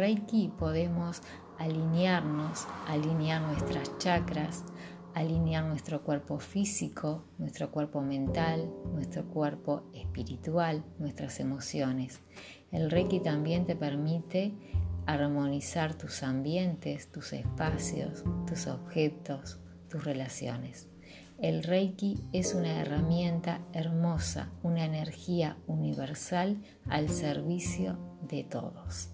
Reiki podemos alinearnos, alinear nuestras chakras, alinear nuestro cuerpo físico, nuestro cuerpo mental, nuestro cuerpo espiritual, nuestras emociones. El Reiki también te permite armonizar tus ambientes, tus espacios, tus objetos, tus relaciones. El Reiki es una herramienta hermosa, una energía universal al servicio de todos.